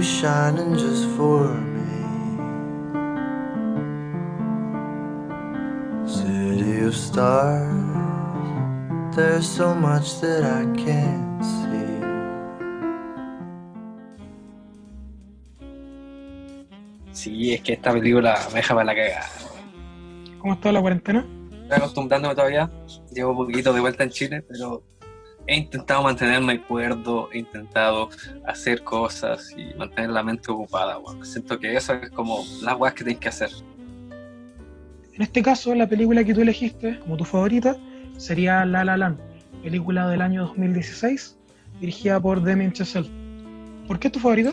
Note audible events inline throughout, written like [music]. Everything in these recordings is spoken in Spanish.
you shining just for me? City of stars, there's so much that I can't see. Sí, es que esta película me deja para la cagada. ¿Cómo está la cuarentena? Estoy acostumbrándome todavía. Llevo un poquito de vuelta en Chile, pero he intentado mantenerme cuerdo, he intentado hacer cosas y mantener la mente ocupada. Siento que eso es como las weas que tienes que hacer. En este caso, la película que tú elegiste como tu favorita sería La La Land, película del año 2016, dirigida por Damien Chazelle. ¿Por qué es tu favorita?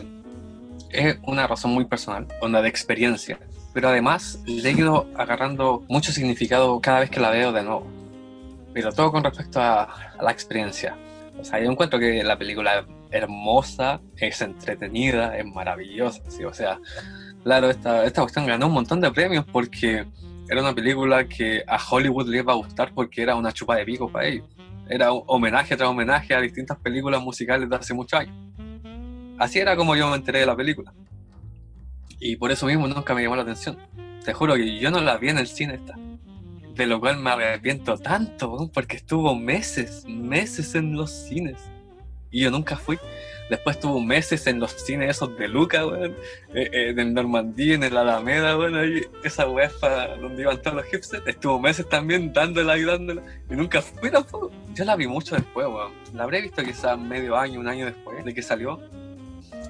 Es una razón muy personal, onda de experiencia. Pero además le he ido agarrando mucho significado cada vez que la veo de nuevo. Pero todo con respecto a, a la experiencia. O sea, yo encuentro que la película es hermosa, es entretenida, es maravillosa. ¿sí? O sea, claro, esta, esta cuestión ganó un montón de premios porque era una película que a Hollywood le iba a gustar porque era una chupa de pico para ellos. Era un homenaje tras homenaje a distintas películas musicales de hace muchos años. Así era como yo me enteré de la película. Y por eso mismo nunca me llamó la atención. Te juro que yo no la vi en el cine esta. De lo cual me arrepiento tanto, porque estuvo meses, meses en los cines. Y yo nunca fui. Después estuvo meses en los cines esos de Luca, weón. eh, eh, en Normandía, en el Alameda, weón. Ahí, esa para donde iban todos los hipsters. Estuvo meses también dándola y dándola. Y nunca fui tampoco. Yo la vi mucho después, weón. La habré visto quizás medio año, un año después de que salió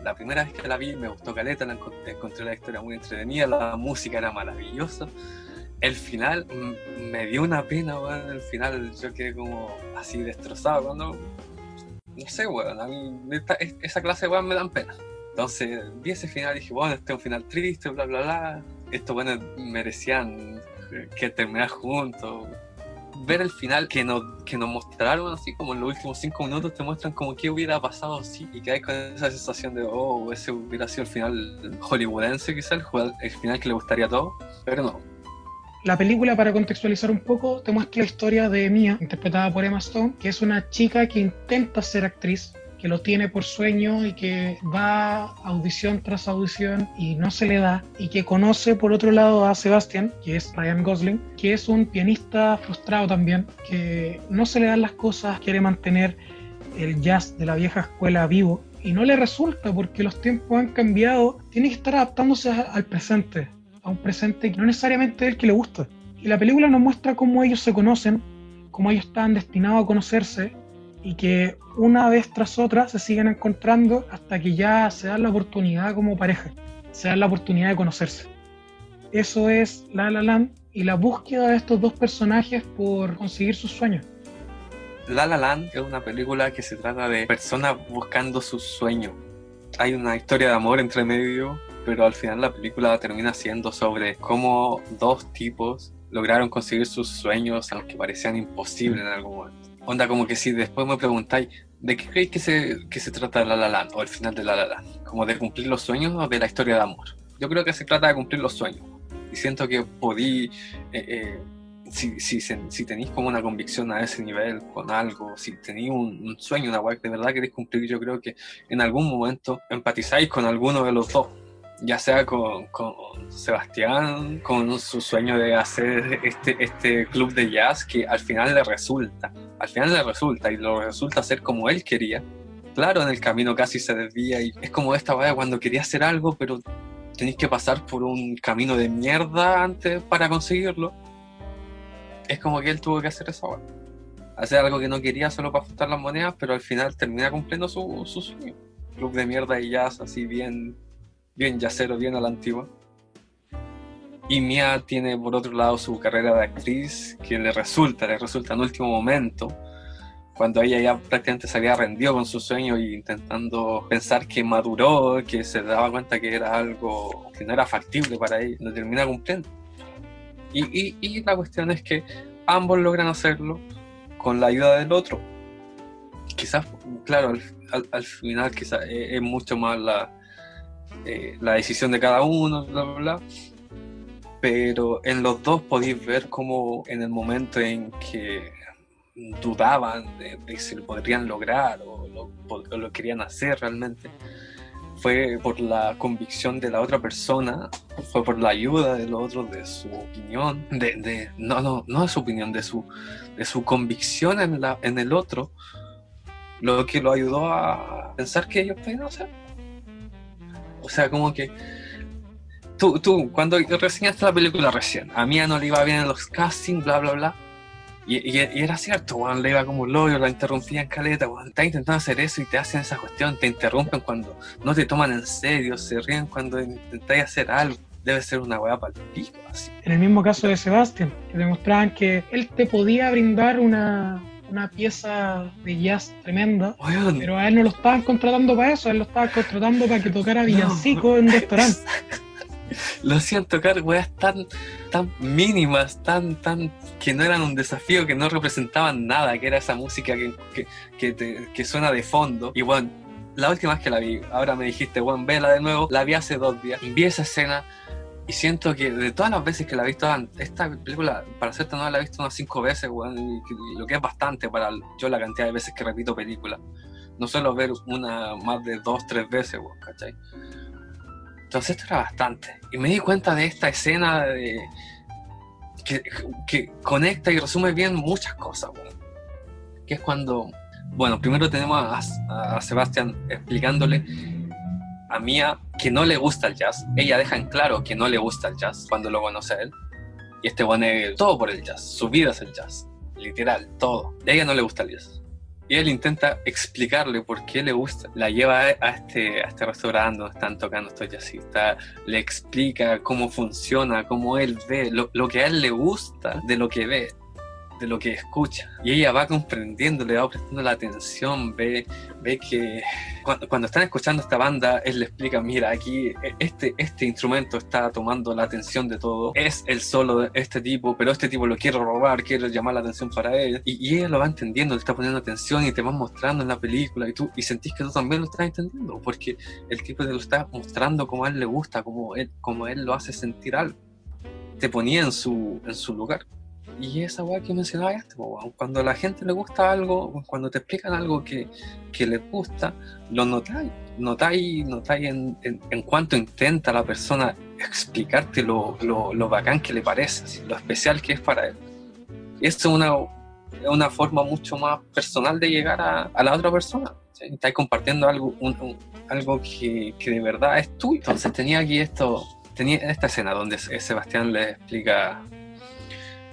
la primera vez que la vi me gustó Caleta, la encontré, encontré la historia muy entretenida, la música era maravillosa. El final me dio una pena, weón. El final yo quedé como así destrozado cuando. No sé, weón. A mí esta- es- esa clase de weón me dan pena. Entonces vi ese final y dije, bueno, este es un final triste, bla, bla, bla. Estos buenos merecían que terminar juntos. Ver el final que nos, que nos mostraron así como en los últimos cinco minutos te muestran como qué hubiera pasado si y quedáis con esa sensación de oh ese hubiera sido el final hollywoodense quizás el, el final que le gustaría a todos pero no La película, para contextualizar un poco, te muestra la historia de Mia, interpretada por Emma Stone, que es una chica que intenta ser actriz, que lo tiene por sueño y que va audición tras audición y no se le da, y que conoce por otro lado a Sebastian, que es Ryan Gosling, que es un pianista frustrado también, que no se le dan las cosas, quiere mantener el jazz de la vieja escuela vivo. Y no le resulta porque los tiempos han cambiado, tiene que estar adaptándose al presente, un presente que no necesariamente es el que le gusta. Y la película nos muestra cómo ellos se conocen, cómo ellos están destinados a conocerse y que una vez tras otra se siguen encontrando hasta que ya se dan la oportunidad como pareja, se dan la oportunidad de conocerse. Eso es La La Land y la búsqueda de estos dos personajes por conseguir sus sueños. La La Land es una película que se trata de personas buscando sus sueños hay una historia de amor entre medio pero al final la película termina siendo sobre cómo dos tipos lograron conseguir sus sueños aunque parecían imposibles en algún momento onda como que si después me preguntáis ¿De qué creéis que se, que se trata La La Land o el final de La La Land? ¿Como de cumplir los sueños o de la historia de amor? Yo creo que se trata de cumplir los sueños. Y siento que podí, eh, eh, si, si, si tenéis como una convicción a ese nivel con algo, si tenéis un, un sueño, una weá que de verdad queréis cumplir, yo creo que en algún momento empatizáis con alguno de los dos. Ya sea con, con Sebastián, con su sueño de hacer este, este club de jazz que al final le resulta al final le resulta y lo resulta ser como él quería. Claro, en el camino casi se desvía y es como esta vaya cuando quería hacer algo, pero tenéis que pasar por un camino de mierda antes para conseguirlo. Es como que él tuvo que hacer esa weá. Hacer algo que no quería solo para juntar las monedas, pero al final termina cumpliendo su, su sueño. Club de mierda y jazz, así bien, bien yacero, bien a la antigua. Y Mia tiene por otro lado su carrera de actriz que le resulta, le resulta en último momento, cuando ella ya prácticamente se había rendido con su sueño y intentando pensar que maduró, que se daba cuenta que era algo que no era factible para ella, lo termina cumpliendo. Y, y, y la cuestión es que ambos logran hacerlo con la ayuda del otro. Quizás, claro, al, al- al final quizás es, es mucho más la, eh, la decisión de cada uno, bla, bla, bla pero en los dos podéis ver cómo en el momento en que dudaban de, si lo podrían lograr o lo, o lo querían hacer realmente fue por la convicción de la otra persona, fue por la ayuda del otro, de su opinión, de, de, no, no, no de su opinión, de su, de su convicción en, la, en el otro, lo que lo ayudó a pensar que ellos podían hacer. O sea, como que tú, tú, cuando reseñaste la película recién, a mí no le iba bien en los castings, bla, bla, bla. Y, era cierto, Juan, le iba como un loyo, la interrumpía en caleta, Juan, está intentando hacer eso y te hacen esa cuestión, te interrumpen cuando no te toman en serio, se ríen cuando intentáis hacer algo. Debe ser una weá para el pico, así. En el mismo caso de Sebastián, que demostraban que él te podía brindar una, una pieza de jazz tremenda, pero a él no lo estaban contratando para eso, a él lo estaban contratando para que tocara villancico en un [laughs] restaurante. lo hacían tocar weas tan, tan mínimas, tan, tan, que no eran un desafío, que no representaban nada, que era esa música que, que, que, suena de fondo. Y bueno, la última vez que la vi, ahora me dijiste, bueno, vela de nuevo, la vi hace dos días, vi esa escena y siento que de todas las veces que la he visto, esta película, para serte no la he visto unas cinco veces, bueno, lo que es bastante para yo la cantidad de veces que repito película. No suelo ver una más de dos, tres veces, bueno, ¿cachai? Entonces esto era bastante. Y me di cuenta de esta escena de, que, conecta y resume bien muchas cosas. Que es cuando, bueno, primero tenemos a, Sebastián explicándole a Mía que no le gusta el jazz. Ella deja en claro que no le gusta el jazz cuando lo conoce a él. Y este pone todo por el jazz. Su vida es el jazz. Literal, todo. A ella no le gusta el jazz. Y él intenta explicarle por qué le gusta. La lleva a este, a este restaurante donde están tocando estos jazzistas. Le explica cómo funciona, cómo él ve, lo, lo que a él le gusta de lo que ve de lo que escucha. Y ella va comprendiendo, le va prestando la atención, ve, ve que cuando, están escuchando esta banda, él le explica, mira, aquí e, este, este instrumento está tomando la atención de todo, es el solo de este tipo, pero este tipo lo quiere robar, quiere llamar la atención para él. Y, ella lo va entendiendo, le está poniendo atención y te va mostrando en la película y tú y sentís que tú también lo estás entendiendo, porque el tipo te lo está mostrando como a él le gusta, como él, como él lo hace sentir algo. Te ponía en su, en su lugar. Y esa weá que mencionaba este, cuando a la gente le gusta algo, cuando te explican algo que, que les gusta, lo notáis, notáis, notáis en, en, cuanto intenta la persona explicarte lo, lo, lo bacán que le parece, lo especial que es para él. Y esto es una, una forma mucho más personal de llegar a, a la otra persona. ¿sí? Estáis compartiendo algo, algo que, que, de verdad es tuyo. Entonces tenía aquí esto, tenía esta escena donde Sebastián le explica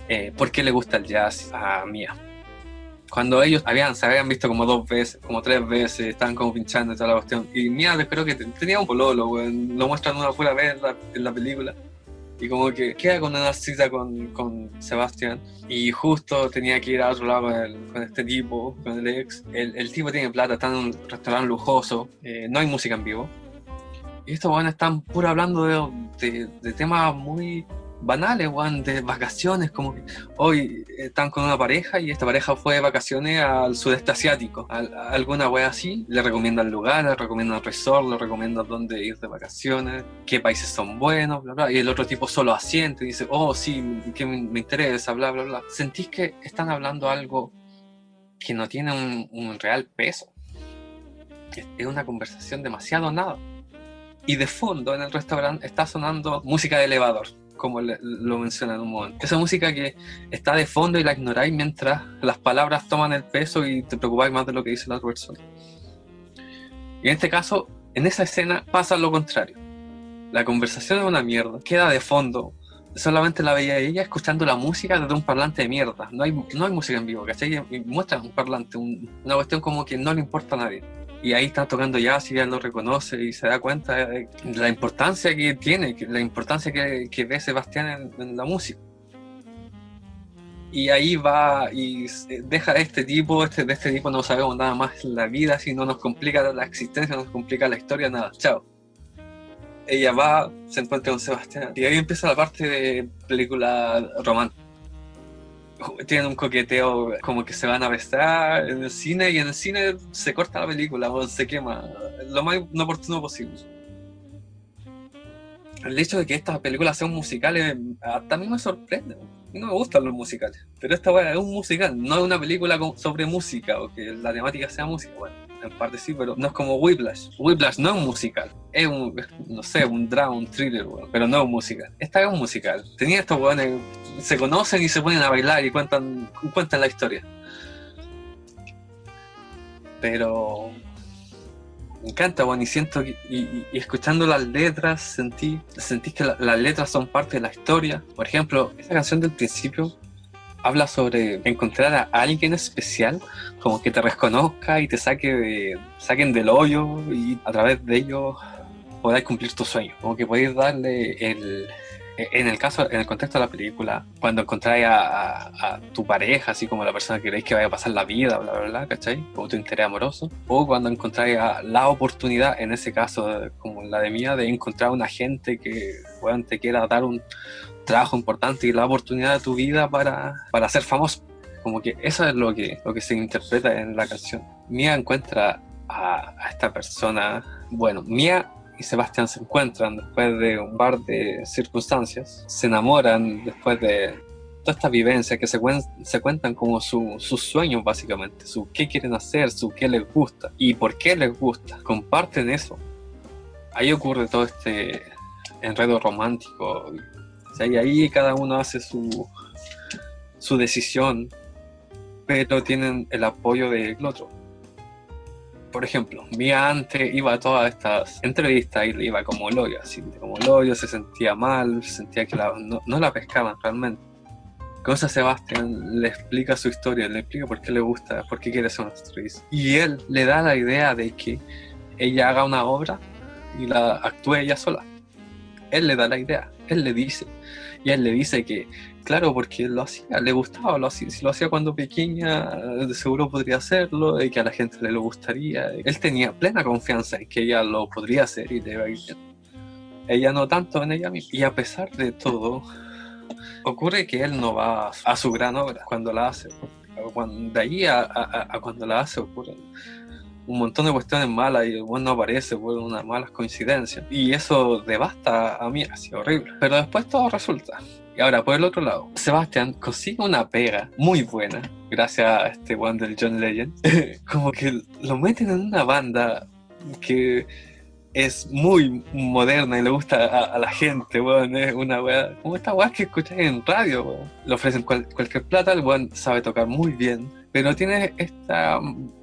eh, por qué le gusta el jazz a Mía. Cuando ellos habían, se habían visto como dos veces, como tres veces, estaban como pinchando y toda la cuestión. Y Mía, espero que tenía un pololo, lo muestran una pura vez en la, película. Y como que queda con una cita con, con Sebastián. Y justo tenía que ir a otro lado con, este tipo, con el ex. El, el, tipo tiene plata, está en un restaurante lujoso, eh, no hay música en vivo. Y estos bueno, están puro hablando de, de, de temas muy banales, weón, de vacaciones, como que hoy están con una pareja y esta pareja fue de vacaciones al sudeste asiático, alguna wea así, le recomiendan lugares, le recomiendan resort, le recomiendan dónde ir de vacaciones, qué países son buenos, bla, bla, y el otro tipo solo asiente y dice, oh, sí, que me, interesa, bla, bla, bla. Sentís que están hablando algo que no tiene un, un real peso. Es una conversación demasiado nada. Y de fondo en el restaurante está sonando música de elevador como lo menciona en un momento. Esa música que está de fondo y la ignoráis mientras las palabras toman el peso y te preocupáis más de lo que dice la otra persona. Y en este caso, en esa escena pasa lo contrario. La conversación es una mierda, queda de fondo. Solamente la veía ella escuchando la música desde un parlante de mierda. No hay, no hay música en vivo, ¿cachai? Y muestra un parlante, una cuestión como que no le importa a nadie y ahí está tocando jazz y él lo reconoce y se da cuenta de la importancia que tiene, la importancia que, que ve Sebastián en, la música. Y ahí va y deja a este tipo, este, de este tipo no sabemos nada más la vida, si no nos complica la existencia, nos complica la historia, nada, chao. Ella va, se encuentra con Sebastián y ahí empieza la parte de película romántica [laughs] tienen un coqueteo como que se van a besar en el cine y en el cine se corta la película o se quema lo más inoportuno posible. el hecho de que esta película sea un musical eh, también me sorprende. No me gustan los musicales, pero esta weá es un musical, no es una película sobre música o que la temática sea música. Bueno, parte sí, pero no es como Whiplash. Whiplash no es un musical, es un, no sé, un drama, un thriller, pero no es un musical. Esta es un musical. Tenía estos weones, se conocen y se ponen a bailar y cuentan, cuentan la historia. Pero me encanta, bueno, y siento, y, escuchando las letras, sentí, sentí que las letras son parte de la historia. Por ejemplo, esa canción del principio habla sobre encontrar a alguien especial, como que te reconozca y te saque saquen del hoyo y a través de ello podáis cumplir tu sueño. Como que podéis darle el, en el caso, en el contexto de la película, cuando encontráis a, tu pareja, así como la persona que queréis que vaya a pasar la vida, bla, bla, bla, ¿cachai? O tu interés amoroso, o cuando encontráis la oportunidad, en ese caso, como la de mía, de encontrar a una gente que bueno, te quiera dar un trabajo importante y la oportunidad de tu vida para, para ser famoso. Como que eso es lo que, lo que se interpreta en la canción. Mía encuentra a, a esta persona, bueno, Mía y Sebastián se encuentran después de un par de circunstancias, se enamoran después de toda esta vivencia que se, se cuentan como sus sueños básicamente, su qué quieren hacer, su qué les gusta y por qué les gusta, comparten eso. Ahí ocurre todo este enredo romántico, y ahí cada uno hace su, su decisión, pero tienen el apoyo del otro por ejemplo, Mía antes iba a todas estas entrevistas y le iba como el hoyo, así como el hoyo, se sentía mal, sentía que no, la pescaban realmente. Cosa Sebastián le explica su historia, le explica por qué le gusta, por qué quiere ser una actriz. Y él le da la idea de que ella haga una obra y la actúe ella sola. Él le da la idea, él le dice. Y él le dice que Claro, porque lo hacía, le gustaba, lo hacía, si lo hacía cuando pequeña, seguro podría hacerlo, y que a la gente le lo gustaría. Él tenía plena confianza en que ella lo podría hacer y le iba a bien. Ella no tanto en ella misma. Y a pesar de todo, ocurre que él no va a su gran obra cuando la hace. de ahí a, cuando la hace ocurre un montón de cuestiones malas y el no aparece por unas malas coincidencias. Y eso devasta a mí, así horrible. Pero después todo resulta. Y ahora, por el otro lado, Sebastián consigue una pega muy buena, gracias a este one del John Legend. [laughs] Como que lo meten en una banda que es muy moderna y le gusta a, la gente, weón. Es una weá, como esta weá que escuchas en radio, weón. Le ofrecen cualquier plata, el weón sabe tocar muy bien, pero tiene esta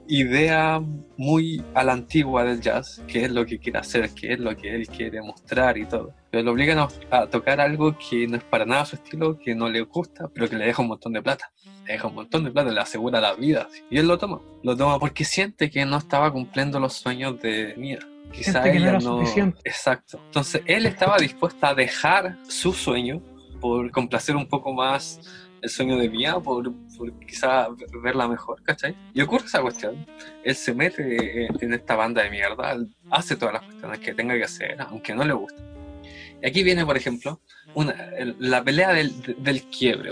idea muy a la antigua del jazz, que es lo que quiere hacer, que es lo que él quiere mostrar y todo. Pero lo obligan a, tocar algo que no es para nada su estilo, que no le gusta, pero que le deja un montón de plata. Le deja un montón de plata, le asegura la vida. Y él lo toma. Lo toma porque siente que no estaba cumpliendo los sueños de Mia. Quizá ella no, Exacto. Entonces él estaba dispuesto a dejar su sueño por complacer un poco más el sueño de Mía por, por quizá verla mejor, ¿cachai? Y ocurre esa cuestión. Él se mete en esta banda de mierda, hace todas las cuestiones que tenga que hacer, aunque no le guste. Y aquí viene, por ejemplo, la pelea del, quiebre,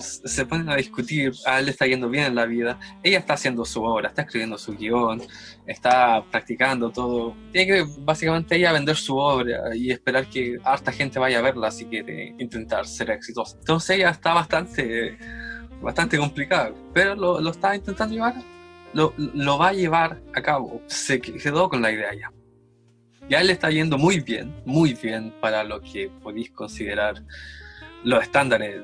Se ponen a discutir, a él le está yendo bien en la vida, ella está haciendo su obra, está escribiendo su guion, está practicando todo. Tiene que básicamente ella vender su obra y esperar que harta gente vaya a verla si quiere intentar ser exitosa. Entonces ella está bastante, bastante complicada, pero lo, lo está intentando llevar, lo, lo va a llevar a cabo. Se quedó con la idea ya ya le está yendo muy bien, muy bien para lo que podéis considerar los estándares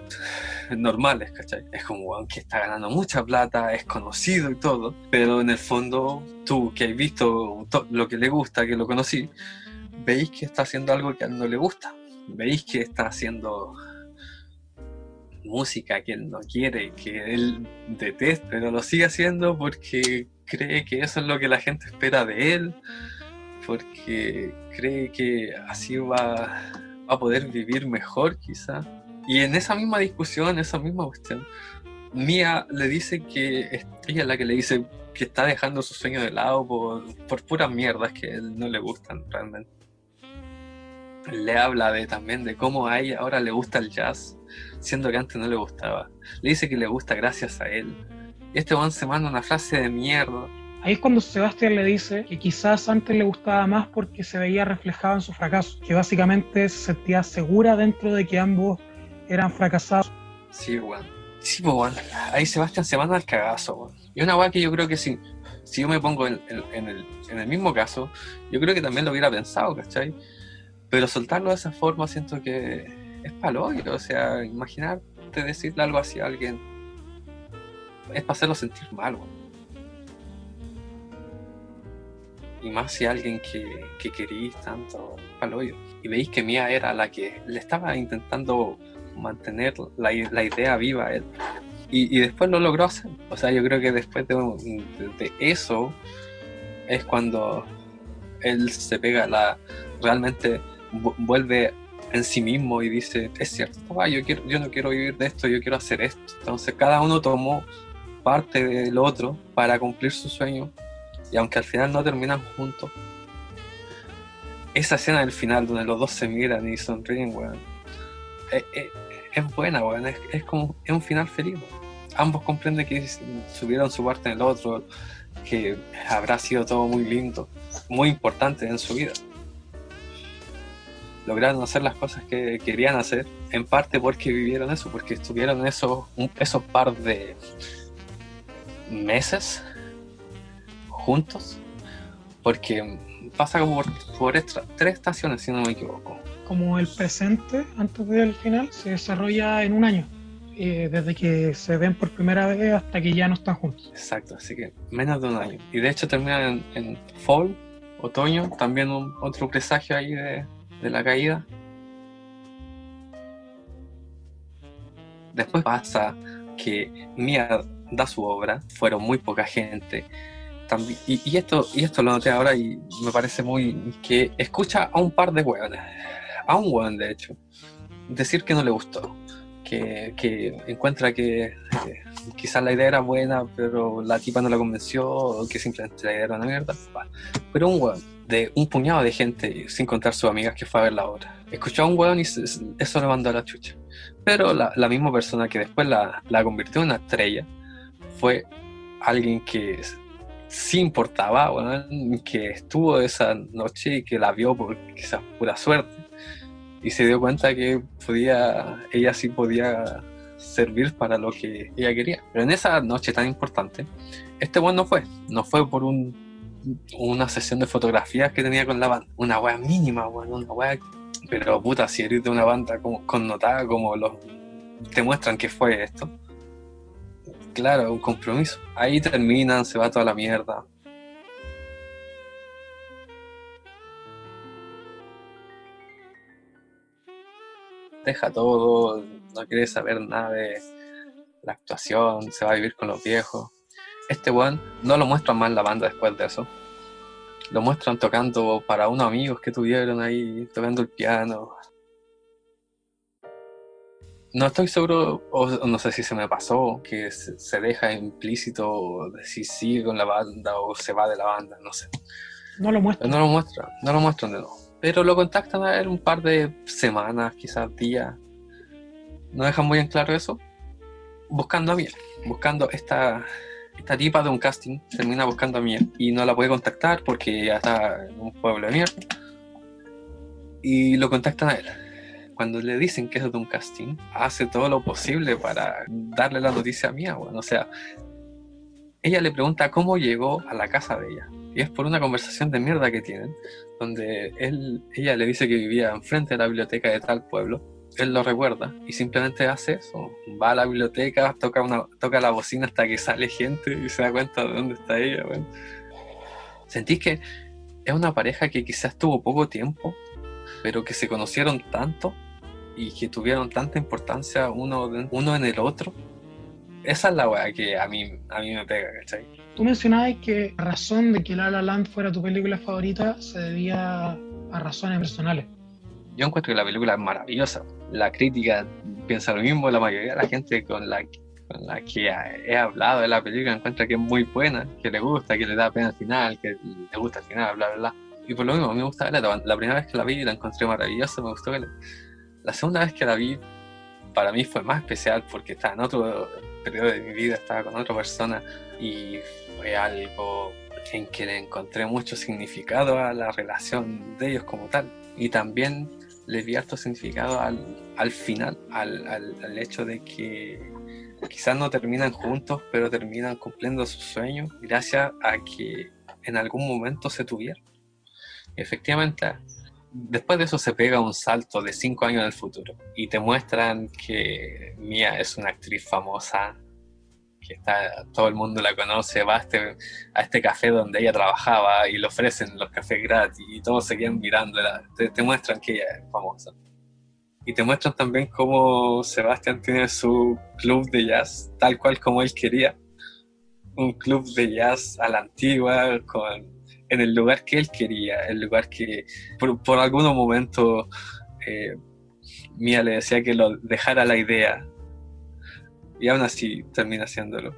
normales, ¿cachai? Es como, aunque está ganando mucha plata, es conocido y todo, pero en el fondo tú que has visto lo que le gusta, que lo conocí, veis que está haciendo algo que a él no le gusta, veis que está haciendo música que él no quiere, que él detesta, pero lo sigue haciendo porque cree que eso es lo que la gente espera de él porque cree que así va, a poder vivir mejor quizá. Y en esa misma discusión, esa misma cuestión, Mía le dice que ella es la que le dice que está dejando su sueño de lado por, por puras mierdas que él no le gustan realmente. Le habla de, también de cómo a ella ahora le gusta el jazz, siendo que antes no le gustaba. Le dice que le gusta gracias a él. Y este one se manda una frase de mierda Ahí es cuando Sebastián le dice que quizás antes le gustaba más porque se veía reflejado en su fracaso, que básicamente se sentía segura dentro de que ambos eran fracasados. Sí, weón. Sí, pues. Ahí Sebastián se manda al cagazo, weón. Y una weá que yo creo que si, si yo me pongo en, en, el, en el mismo caso, yo creo que también lo hubiera pensado, ¿cachai? Pero soltarlo de esa forma siento que es palogro, o sea, imaginarte decirle algo así a alguien es para hacerlo sentir mal, weón. Y más si alguien que, que querís tanto hoyo. Y veis que Mía era la que le estaba intentando mantener la, la idea viva a él. Y, y, después lo logró hacer. O sea, yo creo que después de, de, eso es cuando él se pega la. realmente vuelve en sí mismo y dice, es cierto, yo, quiero, yo no quiero vivir de esto, yo quiero hacer esto. Entonces cada uno tomó parte del otro para cumplir su sueño y aunque al final no terminan juntos, esa escena del final donde los dos se miran y sonríen, weón, es, es, buena, weón, es, es, como, es un final feliz. Ambos comprenden que subieron su parte en el otro, que habrá sido todo muy lindo, muy importante en su vida. Lograron hacer las cosas que querían hacer, en parte porque vivieron eso, porque estuvieron esos, esos par de meses juntos, porque pasa como por, tres estaciones, si no me equivoco. Como el presente, antes del final, se desarrolla en un año. Eh, desde que se ven por primera vez hasta que ya no están juntos. Exacto, así que menos de un año. Y de hecho termina en, fall, otoño, también un, otro presagio ahí de, de la caída. Después pasa que Mia da su obra, fueron muy poca gente, y, esto, y esto lo noté ahora y me parece muy. que escucha a un par de hueones, a un hueón de hecho, decir que no le gustó, que, que encuentra que quizás la idea era buena, pero la tipa no la convenció, o que simplemente la idea era una mierda. Pero un hueón, de un puñado de gente, sin contar sus amigas que fue a ver la obra, escuchó a un hueón y eso le mandó a la chucha. Pero la, la misma persona que después la, la convirtió en una estrella fue alguien que sí importaba, que estuvo esa noche y que la vio por quizás pura suerte. Y se dio cuenta que podía, ella sí podía servir para lo que ella quería. Pero en esa noche tan importante, este buen no fue, no fue por un, una sesión de fotografías que tenía con la banda, una wea mínima, una wea, pero puta, si eres de una banda como, connotada como los te muestran que fue esto, Claro, un compromiso. Ahí terminan, se va toda la mierda. Deja todo, no quiere saber nada de la actuación, se va a vivir con los viejos. Este one no lo muestran más la banda después de eso. Lo muestran tocando para unos amigos que tuvieron ahí, tocando el piano, no estoy seguro, o no sé si se me pasó, que se, deja implícito si sigue con la banda o se va de la banda, no sé. No lo muestran. No lo muestran, no lo muestran de nuevo. Pero lo contactan a él un par de semanas, quizás días. No dejan muy en claro eso. Buscando a Miel, buscando esta, esta tipa de un casting, termina buscando a Miel y no la puede contactar porque ya está en un pueblo de mierda. Y lo contactan a él cuando le dicen que es de un casting, hace todo lo posible para darle la noticia a Mía, bueno, o sea, ella le pregunta cómo llegó a la casa de ella. Y es por una conversación de mierda que tienen, donde él, ella le dice que vivía enfrente de la biblioteca de tal pueblo. Él lo recuerda y simplemente hace eso. Va a la biblioteca, toca, una, toca la bocina hasta que sale gente y se da cuenta de dónde está ella. Bueno. Sentís que es una pareja que quizás tuvo poco tiempo, pero que se conocieron tanto y que tuvieron tanta importancia uno, uno en el otro. Esa es la weá que a mí, a mí me pega, ¿cachai? Tú mencionabas que la razón de que La La Land fuera tu película favorita se debía a razones personales. Yo encuentro que la película es maravillosa. La crítica piensa lo mismo, la mayoría de la gente con la, con la que he hablado de la película encuentra que es muy buena, que le gusta, que le da pena al final, que le gusta al final, bla, bla, bla. Y por lo mismo, a mí me gusta verla. La primera vez que la vi la encontré maravillosa, me gustó verla. La segunda vez que la vi, para mí fue más especial porque estaba en otro periodo de mi vida, estaba con otra persona y fue algo en que le encontré mucho significado a la relación de ellos como tal. Y también le vi harto significado al, al final, al, al, al, hecho de que quizás no terminan juntos, pero terminan cumpliendo sus sueños gracias a que en algún momento se tuvieron. Efectivamente, después de eso se pega un salto de cinco años en el futuro y te muestran que Mia es una actriz famosa, que está, todo el mundo la conoce, va a este, a este café donde ella trabajaba y le ofrecen los cafés gratis y todos seguían mirándola, te, te muestran que ella es famosa. Y te muestran también cómo Sebastián tiene su club de jazz, tal cual como él quería. Un club de jazz a la antigua, con, en el lugar que él quería, el lugar que por, por algunos momentos eh, Mía le decía que lo dejara la idea. Y aún así termina haciéndolo.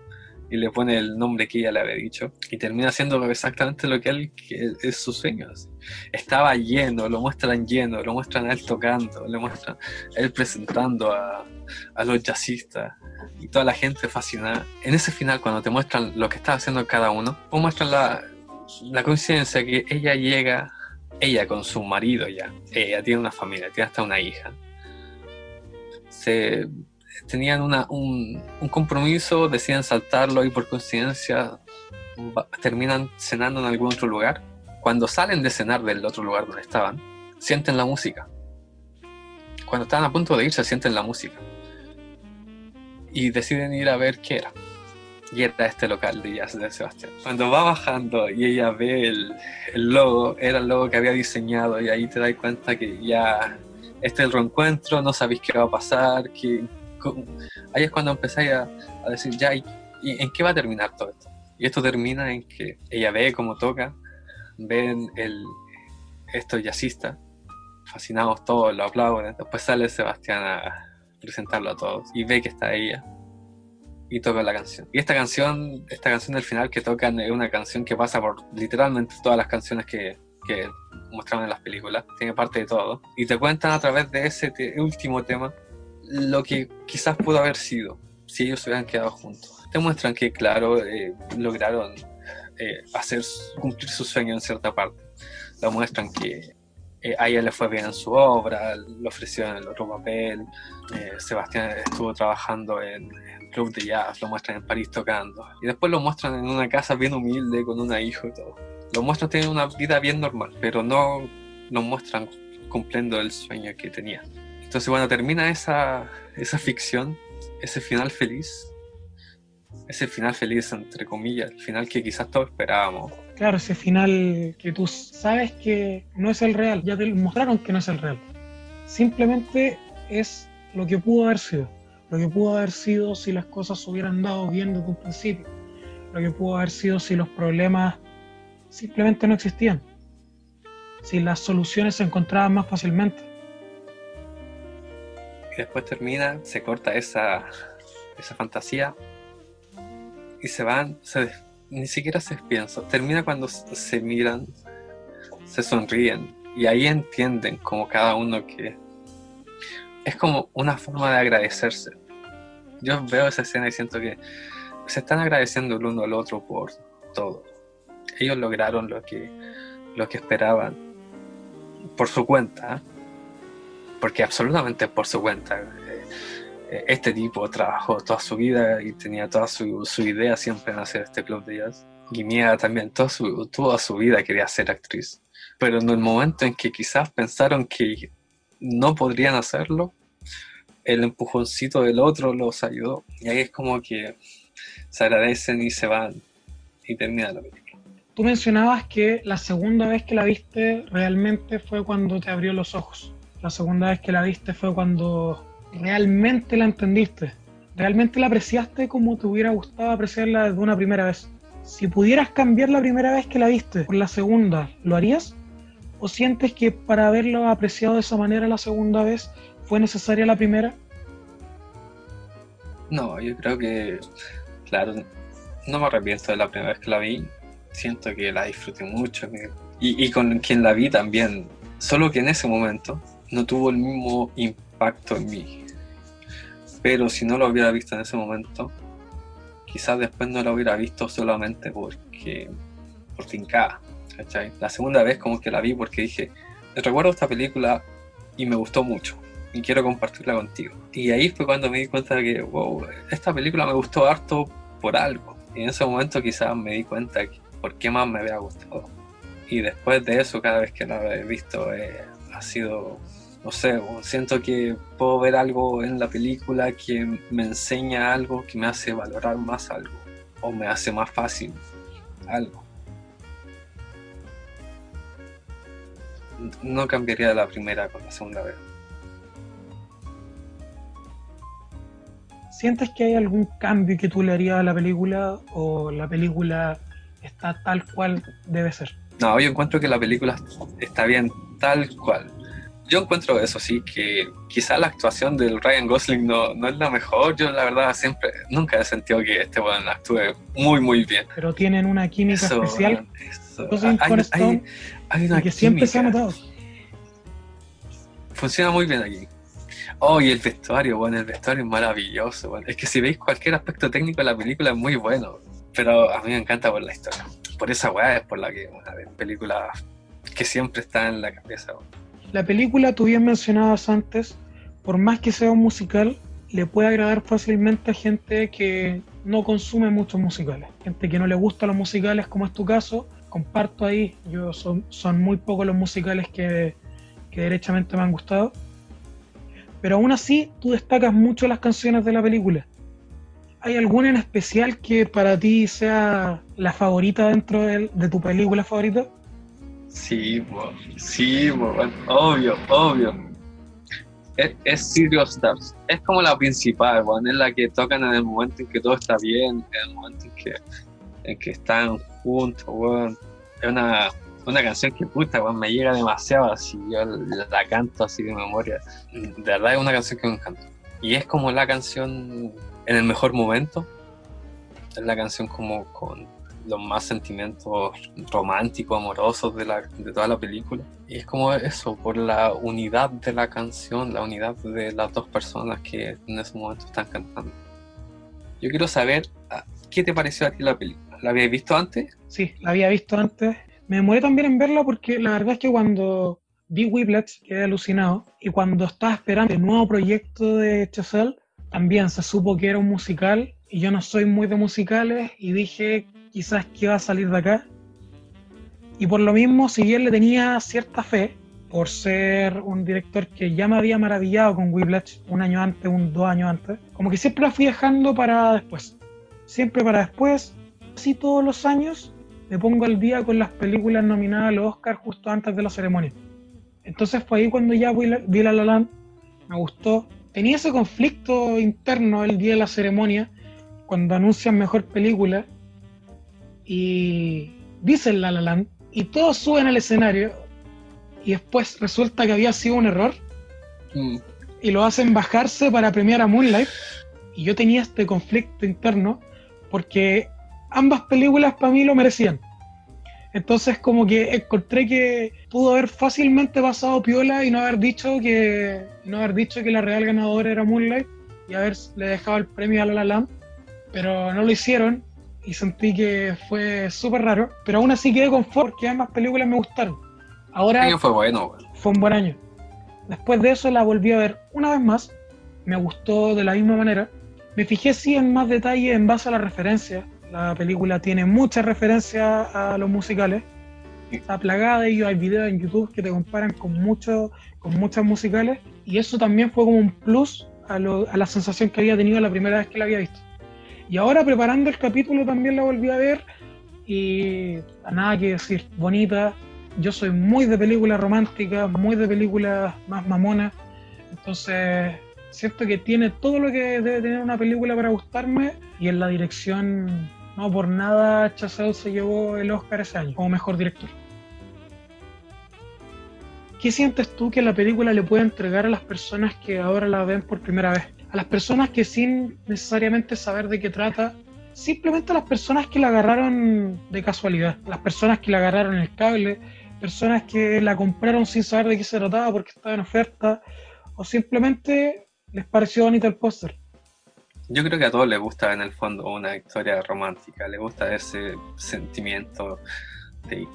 Y le pone el nombre que ella le había dicho. Y termina haciendo exactamente lo que él que es su sueño. Así. Estaba lleno, lo muestran lleno, lo muestran a él tocando, le muestran a él presentando a, a los jazzistas y toda la gente fascinada. En ese final, cuando te muestran lo que está haciendo cada uno, o muestran la, la coincidencia que ella llega, ella con su marido ya, ella tiene una familia, tiene hasta una hija. Se tenían una, un, un, compromiso, deciden saltarlo y por coincidencia terminan cenando en algún otro lugar. Cuando salen de cenar del otro lugar donde estaban, sienten la música. Cuando están a punto de irse, sienten la música. Y deciden ir a ver qué era. Y era este local de jazz de Sebastián. Cuando va bajando y ella ve el, el logo, era el logo que había diseñado y ahí te das cuenta que ya este es el reencuentro, no sabéis qué va a pasar, que ahí es cuando empezáis a, a, decir, ya, ¿y, ¿y en qué va a terminar todo esto? Y esto termina en que ella ve cómo toca, ven el, estos jazzistas, fascinados todos, lo aplauden. Después sale Sebastián a presentarlo a todos y ve que está ella y toca la canción. Y esta canción, esta canción del final que tocan es una canción que pasa por literalmente todas las canciones que, que mostraban en las películas, tiene parte de todo. Y te cuentan a través de ese te último tema lo que quizás pudo haber sido si ellos se hubieran quedado juntos. Te muestran que, claro, eh, lograron eh, hacer cumplir su sueño en cierta parte. Lo muestran que eh, a ella le fue bien en su obra, le ofrecieron el otro papel. Eh, Sebastián estuvo trabajando en, club de jazz, lo muestran en París tocando. Y después lo muestran en una casa bien humilde con una hija y todo. Lo muestran teniendo una vida bien normal, pero no nos muestran cumpliendo el sueño que tenía. Entonces, bueno, termina esa, esa ficción, ese final feliz, ese final feliz, entre comillas, el final que quizás todos esperábamos. Claro, ese final que tú sabes que no es el real, ya te mostraron que no es el real. Simplemente es lo que pudo haber sido, lo que pudo haber sido si las cosas se hubieran dado bien desde un principio, lo que pudo haber sido si los problemas simplemente no existían, si las soluciones se encontraban más fácilmente. Y después termina, se corta esa, esa fantasía y se van, ni siquiera se piensa. Termina cuando se miran, se sonríen y ahí entienden como cada uno que es como una forma de agradecerse. Yo veo esa escena y siento que se están agradeciendo el uno al otro por todo. Ellos lograron lo que, lo que esperaban por su cuenta, porque absolutamente por su cuenta este tipo trabajó toda su vida y tenía toda su, su idea siempre en hacer este club de jazz. Mia también toda su, toda su vida quería ser actriz. Pero en el momento en que quizás pensaron que no podrían hacerlo, el empujoncito del otro los ayudó. Y ahí es como que se agradecen y se van y termina la película. Tú mencionabas que la segunda vez que la viste realmente fue cuando te abrió los ojos. La segunda vez que la viste fue cuando realmente la entendiste, realmente la apreciaste como te hubiera gustado apreciarla desde una primera vez. Si pudieras cambiar la primera vez que la viste por la segunda, ¿lo harías? ¿O sientes que para haberlo apreciado de esa manera la segunda vez fue necesaria la primera? No, yo creo que, claro, no me arrepiento de la primera vez que la vi. Siento que la disfruté mucho y, y con quien la vi también. Solo que en ese momento no tuvo el mismo impacto en mí pero si no lo hubiera visto en ese momento, quizás después no lo hubiera visto solamente porque por tincada, ¿cachai? La segunda vez como que la vi porque dije, recuerdo esta película y me gustó mucho y quiero compartirla contigo. Y ahí fue cuando me di cuenta de que, wow, esta película me gustó harto por algo. Y en ese momento quizás me di cuenta que por qué más me había gustado. Y después de eso, cada vez que la he visto, eh, ha sido, no sé, siento que puedo ver algo en la película que me enseña algo, que me hace valorar más algo, o me hace más fácil algo. No cambiaría la primera con la segunda vez. ¿Sientes que hay algún cambio que tú le harías a la película o la película está tal cual debe ser? No, yo encuentro que la película está bien tal cual. Yo encuentro eso sí, que quizá la actuación del Ryan Gosling no, no es la mejor. Yo la verdad siempre, nunca he sentido que este bueno actúe muy muy bien. Pero tienen una química especial. Eso. Hay, hay, una que siempre se ha notado. Funciona muy bien aquí. Oh, y el vestuario, bueno, el vestuario es maravilloso. Bueno. Es que si veis cualquier aspecto técnico de la película es muy bueno. Pero a mí me encanta por la historia. Por esa weá es por la que una película que siempre está en la cabeza. La película, tú bien mencionabas antes, por más que sea un musical, le puede agradar fácilmente a gente que no consume muchos musicales. Gente que no le gusta los musicales, como es tu caso. Comparto ahí, yo son, son muy pocos los musicales que, que derechamente me han gustado pero aún así tú destacas mucho las canciones de la película. ¿Hay alguna en especial que para ti sea la favorita dentro de, tu película favorita? Sí, sí, obvio, obvio. Es, es Stars. Es como la principal, es la que tocan en el momento en que todo está bien, en el momento en que, en que están juntos, Es una, una canción que puta, me llega demasiado, así yo la, canto así de memoria. De verdad es una canción que me encanta. Y es como la canción en el mejor momento. Es la canción como con los más sentimientos románticos, amorosos de, la, de toda la película. Y es como eso, por la unidad de la canción, la unidad de las dos personas que en ese momento están cantando. Yo quiero saber, ah, ¿qué te pareció a ti la película? ¿La habías visto antes? Sí, la había visto antes me demoré también en verla porque la verdad es que cuando vi Whiplash quedé alucinado y cuando estaba esperando el nuevo proyecto de Chazelle también se supo que era un musical y yo no soy muy de musicales y dije quizás que iba a salir de acá y por lo mismo si bien le tenía cierta fe por ser un director que ya me había maravillado con Whiplash un año antes, un dos años antes, como que siempre la fui dejando para después, siempre para después, así todos los años me pongo al día con las películas nominadas a los Oscars justo antes de la ceremonia. Entonces fue ahí cuando ya vi La La Land, me gustó. Tenía ese conflicto interno el día de la ceremonia, cuando anuncian mejor película y dicen La La Land y todos suben al escenario y después resulta que había sido un error mm. y lo hacen bajarse para premiar a Moonlight y yo tenía este conflicto interno porque ambas películas para mí lo merecían. Entonces como que encontré que pudo haber fácilmente pasado piola y no haber dicho que no haber dicho que la real ganadora era Moonlight y haberle dejado el premio a La La Land, pero no lo hicieron y sentí que fue súper raro, pero aún así quedé confort porque ambas películas me gustaron. Ahora fue bueno. Fue un buen año. Después de eso la volví a ver una vez más, me gustó de la misma manera. Me fijé sí en más detalle en base a la referencia la película tiene muchas referencias a los musicales. Está plagada de ellos. Hay videos en YouTube que te comparan con, muchos con muchas musicales. Y eso también fue como un plus a, la sensación que había tenido la primera vez que la había visto. Y ahora preparando el capítulo también la volví a ver. Y nada que decir, bonita. Yo soy muy de películas románticas, muy de películas más mamonas. Entonces siento que tiene todo lo que debe tener una película para gustarme y en la dirección no por nada Chazelle se llevó el Oscar ese año como mejor director. ¿Qué sientes tú que la película le puede entregar a las personas que ahora la ven por primera vez? A las personas que sin necesariamente saber de qué trata, simplemente a las personas que la agarraron de casualidad, las personas que la agarraron el cable, personas que la compraron sin saber de qué se trataba porque estaba en oferta, o simplemente les pareció bonito el póster. Yo creo que a todos les gusta en el fondo una historia romántica, les gusta ese sentimiento de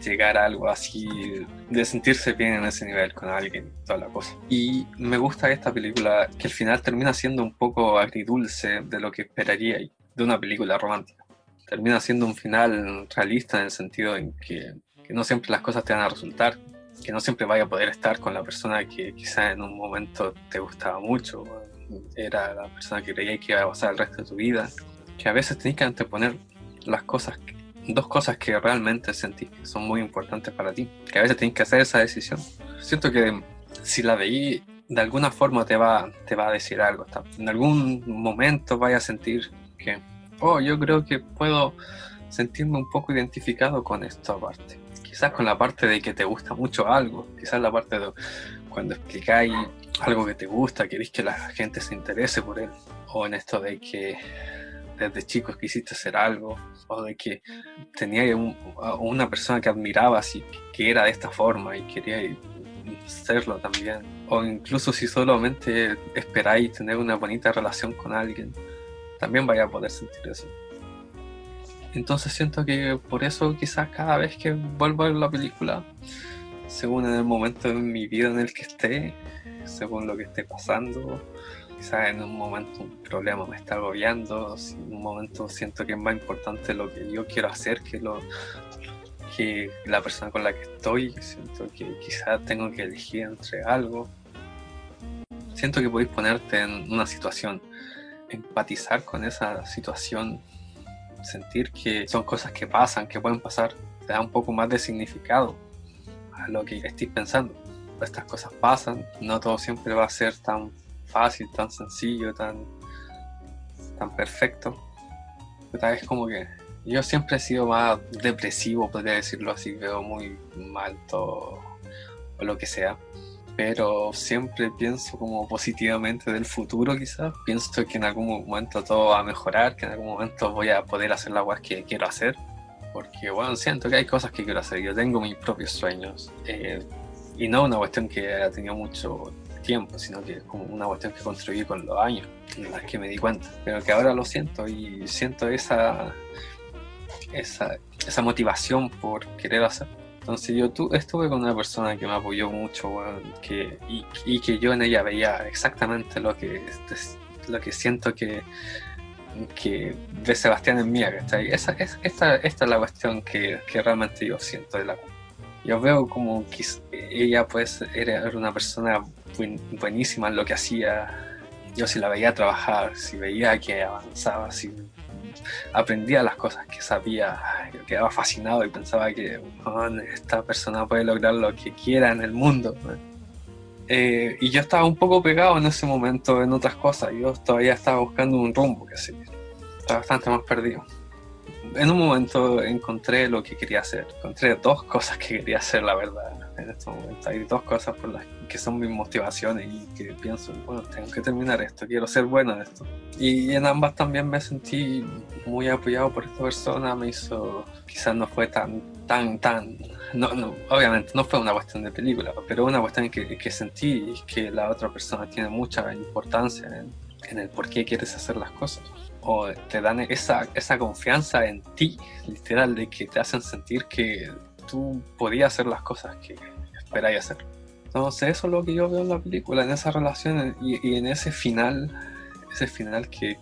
llegar a algo así, de sentirse bien en ese nivel con alguien, toda la cosa. Y me gusta esta película que al final termina siendo un poco agridulce de lo que esperaría de una película romántica. Termina siendo un final realista en el sentido en que, que no siempre las cosas te van a resultar, que no siempre vaya a poder estar con la persona que quizá en un momento te gustaba mucho, era la persona que creía que iba a pasar el resto de tu vida, que a veces tenés que anteponer las cosas dos cosas que realmente sentí que son muy importantes para ti, que a veces tienes que hacer esa decisión. Siento que si la veí, de alguna forma te va, te va a decir algo. En algún momento vaya a sentir que, oh, yo creo que puedo sentirme un poco identificado con esta parte. Quizás con la parte de que te gusta mucho algo, quizás la parte de cuando explicáis algo que te gusta, queréis que la gente se interese por él, o en esto de que desde chicos quisiste hacer algo, o de que tenía una persona que admirabas y que era de esta forma y quería serlo también. O incluso si solamente esperáis tener una bonita relación con alguien, también vaya a poder sentir eso. Entonces siento que por eso quizás cada vez que vuelvo a ver la película, según en el momento de mi vida en el que esté, según lo que esté pasando, quizás en un momento un problema me está agobiando, en un momento siento que es más importante lo que yo quiero hacer que lo que la persona con la que estoy, siento que quizás tengo que elegir entre algo. Siento que podéis ponerte en una situación, empatizar con esa situación, sentir que son cosas que pasan, que pueden pasar, te da un poco más de significado a lo que estéis pensando. Estas cosas pasan, no todo siempre va a ser tan fácil, tan sencillo, tan, tan perfecto. Es como que yo siempre he sido más depresivo, podría decirlo así, veo muy mal todo o lo que sea. Pero siempre pienso como positivamente del futuro quizás. Pienso que en algún momento todo va a mejorar, que en algún momento voy a poder hacer las cosas que quiero hacer. Porque bueno, siento que hay cosas que quiero hacer. Yo tengo mis propios sueños. Eh, y no una cuestión que ha tenido mucho tiempo, sino que es como una cuestión que construí con los años, en las que me di cuenta. Pero que ahora lo siento y siento esa, esa, esa motivación por querer hacer. Entonces yo tu, estuve con una persona que me apoyó mucho que, y, y, que yo en ella veía exactamente lo que, lo que siento que, que ve Sebastián en mí. Esa, esa, esta, esta es la cuestión que, que realmente yo siento de la yo veo como que ella pues era una persona buenísima en lo que hacía. Yo si la veía trabajar, si veía que avanzaba, si aprendía las cosas que sabía, yo quedaba fascinado y pensaba que esta persona puede lograr lo que quiera en el mundo. Eh, y yo estaba un poco pegado en ese momento en otras cosas, yo todavía estaba buscando un rumbo, que sí, estaba bastante más perdido. En un momento encontré lo que quería hacer, encontré dos cosas que quería hacer, la verdad en este momento. Hay dos cosas por las que son mis motivaciones y que pienso, bueno, tengo que terminar esto, quiero ser bueno en esto. Y en ambas también me sentí muy apoyado por esta persona, me hizo, quizás no fue tan, tan, tan, no, no, obviamente no fue una cuestión de película, pero una cuestión que, que sentí que la otra persona tiene mucha importancia en, en el por qué quieres hacer las cosas o te dan esa, esa confianza en ti, literal, de que te hacen sentir que tú podías hacer las cosas que esperáis hacer. Entonces eso es lo que yo veo en la película, en esa relación y, en ese final, ese final que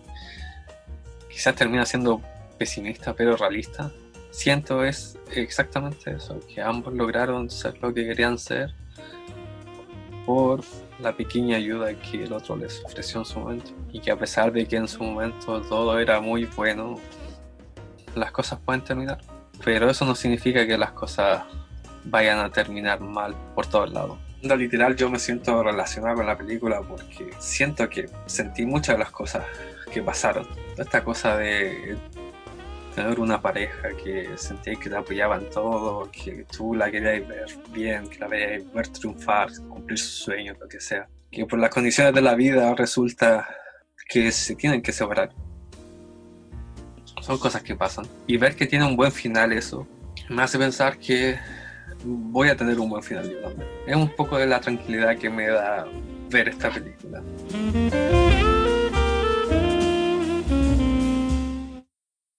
quizás termina siendo pesimista pero realista. Siento es exactamente eso, que ambos lograron ser lo que querían ser por la pequeña ayuda que el otro les ofreció en su momento. Y que a pesar de que en su momento todo era muy bueno, las cosas pueden terminar pero eso no significa que las cosas vayan a terminar mal por todos lados. Literal, yo me siento relacionado con la película porque siento que sentí muchas de las cosas que pasaron. Esta cosa de tener una pareja que sentía que te apoyaba en todo, que tú la querías ver bien, que la veías ver triunfar, cumplir sus sueños, lo que sea. Que por las condiciones de la vida resulta que se tienen que separar son cosas que pasan. Y ver que tiene un buen final eso, me hace pensar que voy a tener un buen final yo también. Es un poco de la tranquilidad que me da ver esta película.